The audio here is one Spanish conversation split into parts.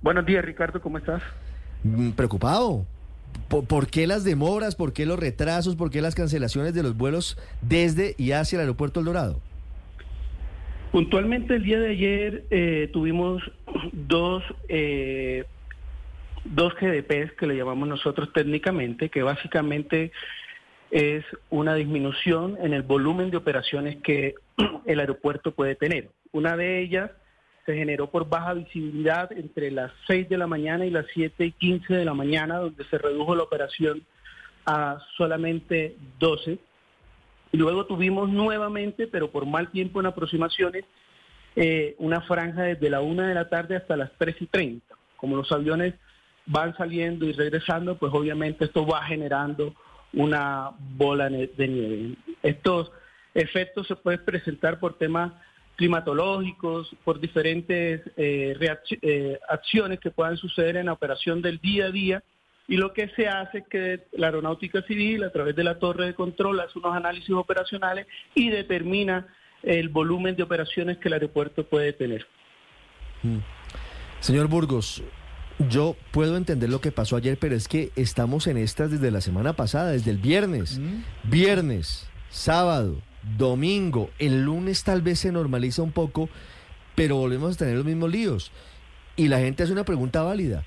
Buenos días, Ricardo, ¿cómo estás? Mm, Preocupado. ¿Por, por qué las demoras? ¿Por qué los retrasos? ¿Por qué las cancelaciones de los vuelos desde y hacia el aeropuerto El Dorado? Puntualmente el día de ayer eh, tuvimos dos, eh, dos GDPs que le llamamos nosotros técnicamente, que básicamente es una disminución en el volumen de operaciones que el aeropuerto puede tener. Una de ellas se generó por baja visibilidad entre las 6 de la mañana y las 7 y 15 de la mañana, donde se redujo la operación a solamente 12. Y luego tuvimos nuevamente, pero por mal tiempo en aproximaciones, eh, una franja desde la 1 de la tarde hasta las 3 y 30. Como los aviones van saliendo y regresando, pues obviamente esto va generando una bola de nieve. Estos efectos se pueden presentar por temas climatológicos, por diferentes eh, eh, acciones que puedan suceder en la operación del día a día. Y lo que se hace es que la aeronáutica civil, a través de la torre de control, hace unos análisis operacionales y determina el volumen de operaciones que el aeropuerto puede tener. Señor Burgos, yo puedo entender lo que pasó ayer, pero es que estamos en estas desde la semana pasada, desde el viernes. Viernes, sábado, domingo, el lunes tal vez se normaliza un poco, pero volvemos a tener los mismos líos. Y la gente hace una pregunta válida.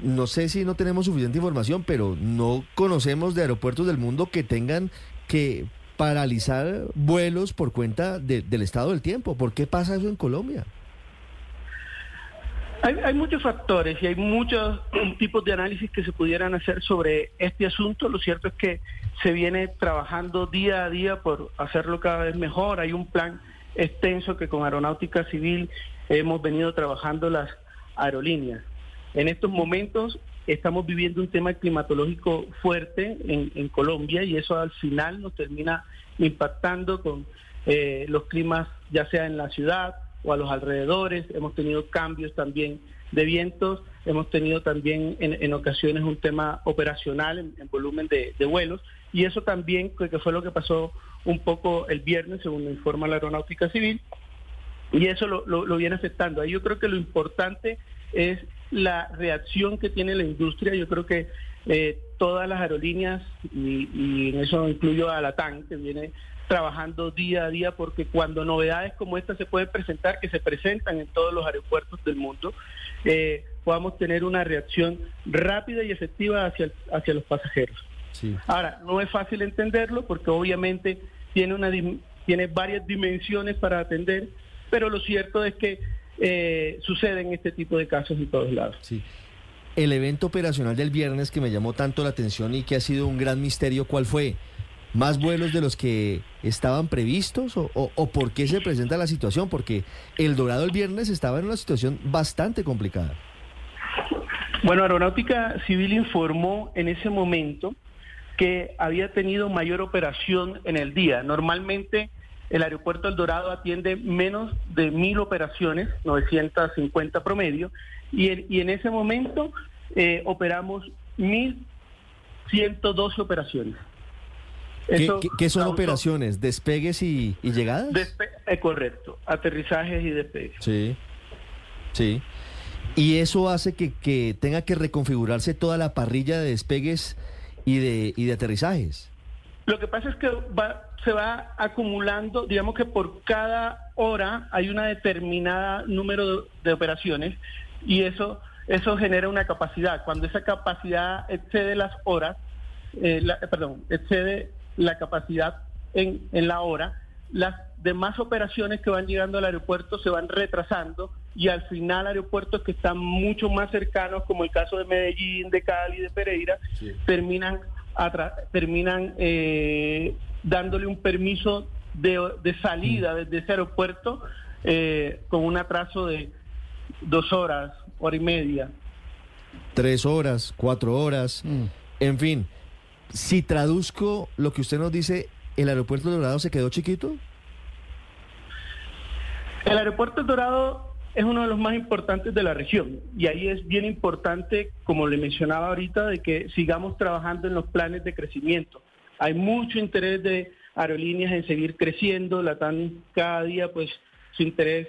No sé si no tenemos suficiente información, pero no conocemos de aeropuertos del mundo que tengan que paralizar vuelos por cuenta de- del estado del tiempo. ¿Por qué pasa eso en Colombia? Hay, hay muchos factores y hay muchos tipos de análisis que se pudieran hacer sobre este asunto. Lo cierto es que se viene trabajando día a día por hacerlo cada vez mejor. Hay un plan extenso que con Aeronáutica Civil hemos venido trabajando las aerolíneas. En estos momentos estamos viviendo un tema climatológico fuerte en, Colombia y eso al final nos termina impactando con eh, los climas, ya sea en la ciudad o a los alrededores. Hemos tenido cambios también de vientos, hemos tenido también en, en ocasiones un tema operacional en, en volumen de, vuelos y eso también que fue lo que pasó un poco el viernes, según me informa la Aeronáutica Civil, y eso lo, lo- lo viene afectando. Ahí yo creo que lo importante es la reacción que tiene la industria. Yo creo que eh, todas las aerolíneas, y, y en eso incluyo a la TAN, que viene trabajando día a día, porque cuando novedades como esta se pueden presentar, que se presentan en todos los aeropuertos del mundo, eh, podamos tener una reacción rápida y efectiva hacia, el- hacia los pasajeros. Sí. Ahora, no es fácil entenderlo porque obviamente tiene, una, tiene varias dimensiones para atender, pero lo cierto es que eh, suceden este tipo de casos en todos lados. Sí. El evento operacional del viernes que me llamó tanto la atención y que ha sido un gran misterio, ¿cuál fue? ¿Más vuelos de los que estaban previstos o, o- por qué se presenta la situación? Porque el Dorado el viernes estaba en una situación bastante complicada. Bueno, Aeronáutica Civil informó en ese momento que había tenido mayor operación en el día. Normalmente el aeropuerto El Dorado atiende menos de mil operaciones, 950 promedio, y, el- y en ese momento eh, operamos 1.112 operaciones. ¿Qué, Eso qué- qué son causó operaciones? ¿Despegues y, y llegadas? despe- eh, correcto, aterrizajes y despegues. Sí, sí. Y eso hace que, que tenga que reconfigurarse toda la parrilla de despegues y de, y de aterrizajes. Lo que pasa es que va- se va acumulando, digamos que por cada hora hay una determinada número de, de operaciones y eso eso genera una capacidad. Cuando esa capacidad excede las horas, eh, la- perdón, excede la capacidad en, en la hora, las demás operaciones que van llegando al aeropuerto se van retrasando y al final aeropuertos que están mucho más cercanos, como el caso de Medellín, de Cali, de Pereira, terminan terminan eh, dándole un permiso de, de salida desde ese aeropuerto eh, con un atraso de dos horas, hora y media. Tres horas, cuatro horas, en fin. Si traduzco lo que usted nos dice, ¿el aeropuerto de Dorado se quedó chiquito? El aeropuerto El Dorado es uno de los más importantes de la región y ahí es bien importante, como le mencionaba ahorita, de que sigamos trabajando en los planes de crecimiento. Hay mucho interés de aerolíneas en seguir creciendo, la TAN cada día pues su interés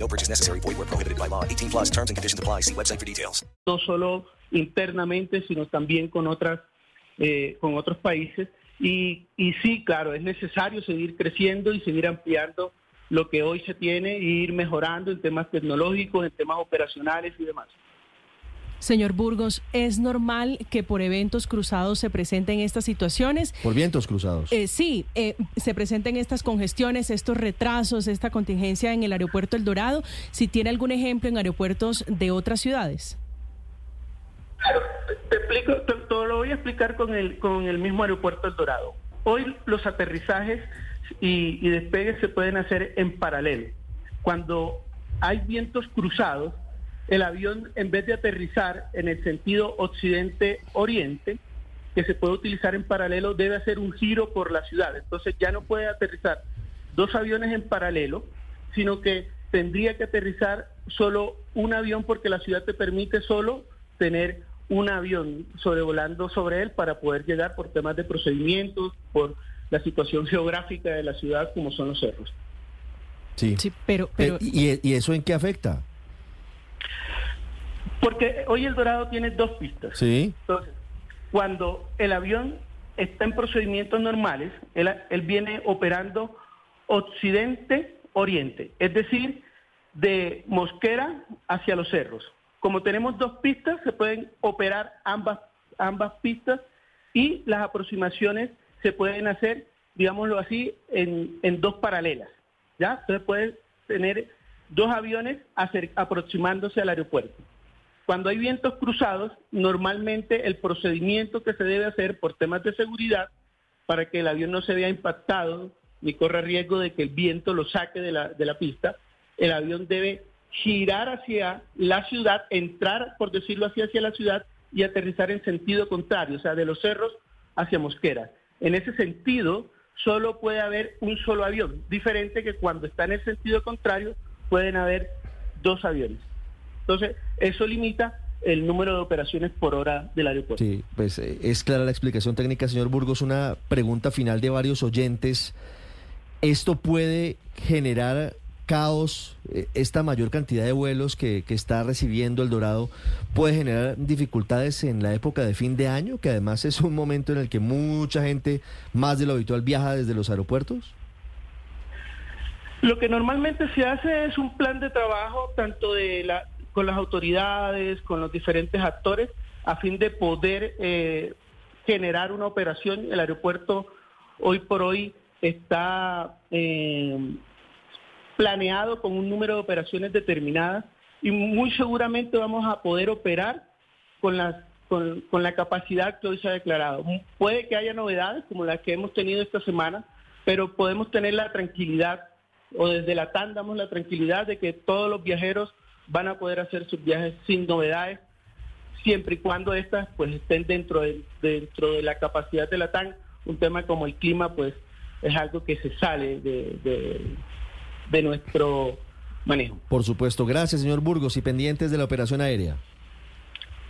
No purchase necessary. Void where prohibited by law. 18 plus terms and conditions apply. See website for details. no solo internamente, sino también con otras, eh, con otros países. Y, y sí, claro, es necesario seguir creciendo y seguir ampliando lo que hoy se tiene e ir mejorando en temas tecnológicos, en temas operacionales y demás. Señor Burgos, ¿es normal que por eventos cruzados se presenten estas situaciones? Por vientos cruzados. Eh, sí, eh, se presenten estas congestiones, estos retrasos, esta contingencia en el aeropuerto El Dorado. Si tiene algún ejemplo en aeropuertos de otras ciudades. Claro, te explico, te, te lo voy a explicar con el, con el mismo aeropuerto El Dorado. Hoy los aterrizajes y, y despegues se pueden hacer en paralelo. Cuando hay vientos cruzados, el avión en vez de aterrizar en el sentido occidente-oriente, que se puede utilizar en paralelo, debe hacer un giro por la ciudad. Entonces ya no puede aterrizar dos aviones en paralelo, sino que tendría que aterrizar solo un avión porque la ciudad te permite solo tener un avión sobrevolando sobre él para poder llegar por temas de procedimientos, por la situación geográfica de la ciudad como son los cerros. Sí. Sí, pero, pero Eh, ¿y, ¿Y eso en qué afecta? Porque hoy el Dorado tiene dos pistas. Sí. Entonces, cuando el avión está en procedimientos normales, él, él viene operando occidente-oriente, es decir, de Mosquera hacia los cerros. Como tenemos dos pistas, se pueden operar ambas, ambas pistas y las aproximaciones se pueden hacer, digámoslo así, en, en dos paralelas. ¿ya? Entonces puedes tener dos aviones aproximándose al aeropuerto. Cuando hay vientos cruzados, normalmente el procedimiento que se debe hacer por temas de seguridad, para que el avión no se vea impactado ni corra riesgo de que el viento lo saque de la, de la pista, el avión debe girar hacia la ciudad, entrar, por decirlo así, hacia la ciudad y aterrizar en sentido contrario, o sea, de los cerros hacia Mosquera. En ese sentido, solo puede haber un solo avión, diferente que cuando está en el sentido contrario pueden haber dos aviones. Entonces, eso limita el número de operaciones por hora del aeropuerto. Sí, pues eh, es clara la explicación técnica, señor Burgos. Una pregunta final de varios oyentes. ¿Esto puede generar caos? Eh, ¿Esta mayor cantidad de vuelos que, que está recibiendo el Dorado puede generar dificultades en la época de fin de año, que además es un momento en el que mucha gente más de lo habitual viaja desde los aeropuertos? Lo que normalmente se hace es un plan de trabajo tanto de la, con las autoridades, con los diferentes actores, a fin de poder eh, generar una operación. El aeropuerto hoy por hoy está eh, planeado con un número de operaciones determinadas y muy seguramente vamos a poder operar con las con, con la capacidad que hoy se ha declarado. Puede que haya novedades como las que hemos tenido esta semana, pero podemos tener la tranquilidad o desde la TAN damos la tranquilidad de que todos los viajeros van a poder hacer sus viajes sin novedades, siempre y cuando estas pues estén dentro de, dentro de la capacidad de la TAN. Un tema como el clima pues es algo que se sale de, de, de nuestro manejo. Por supuesto. Gracias, señor Burgos. Y pendientes de la operación aérea.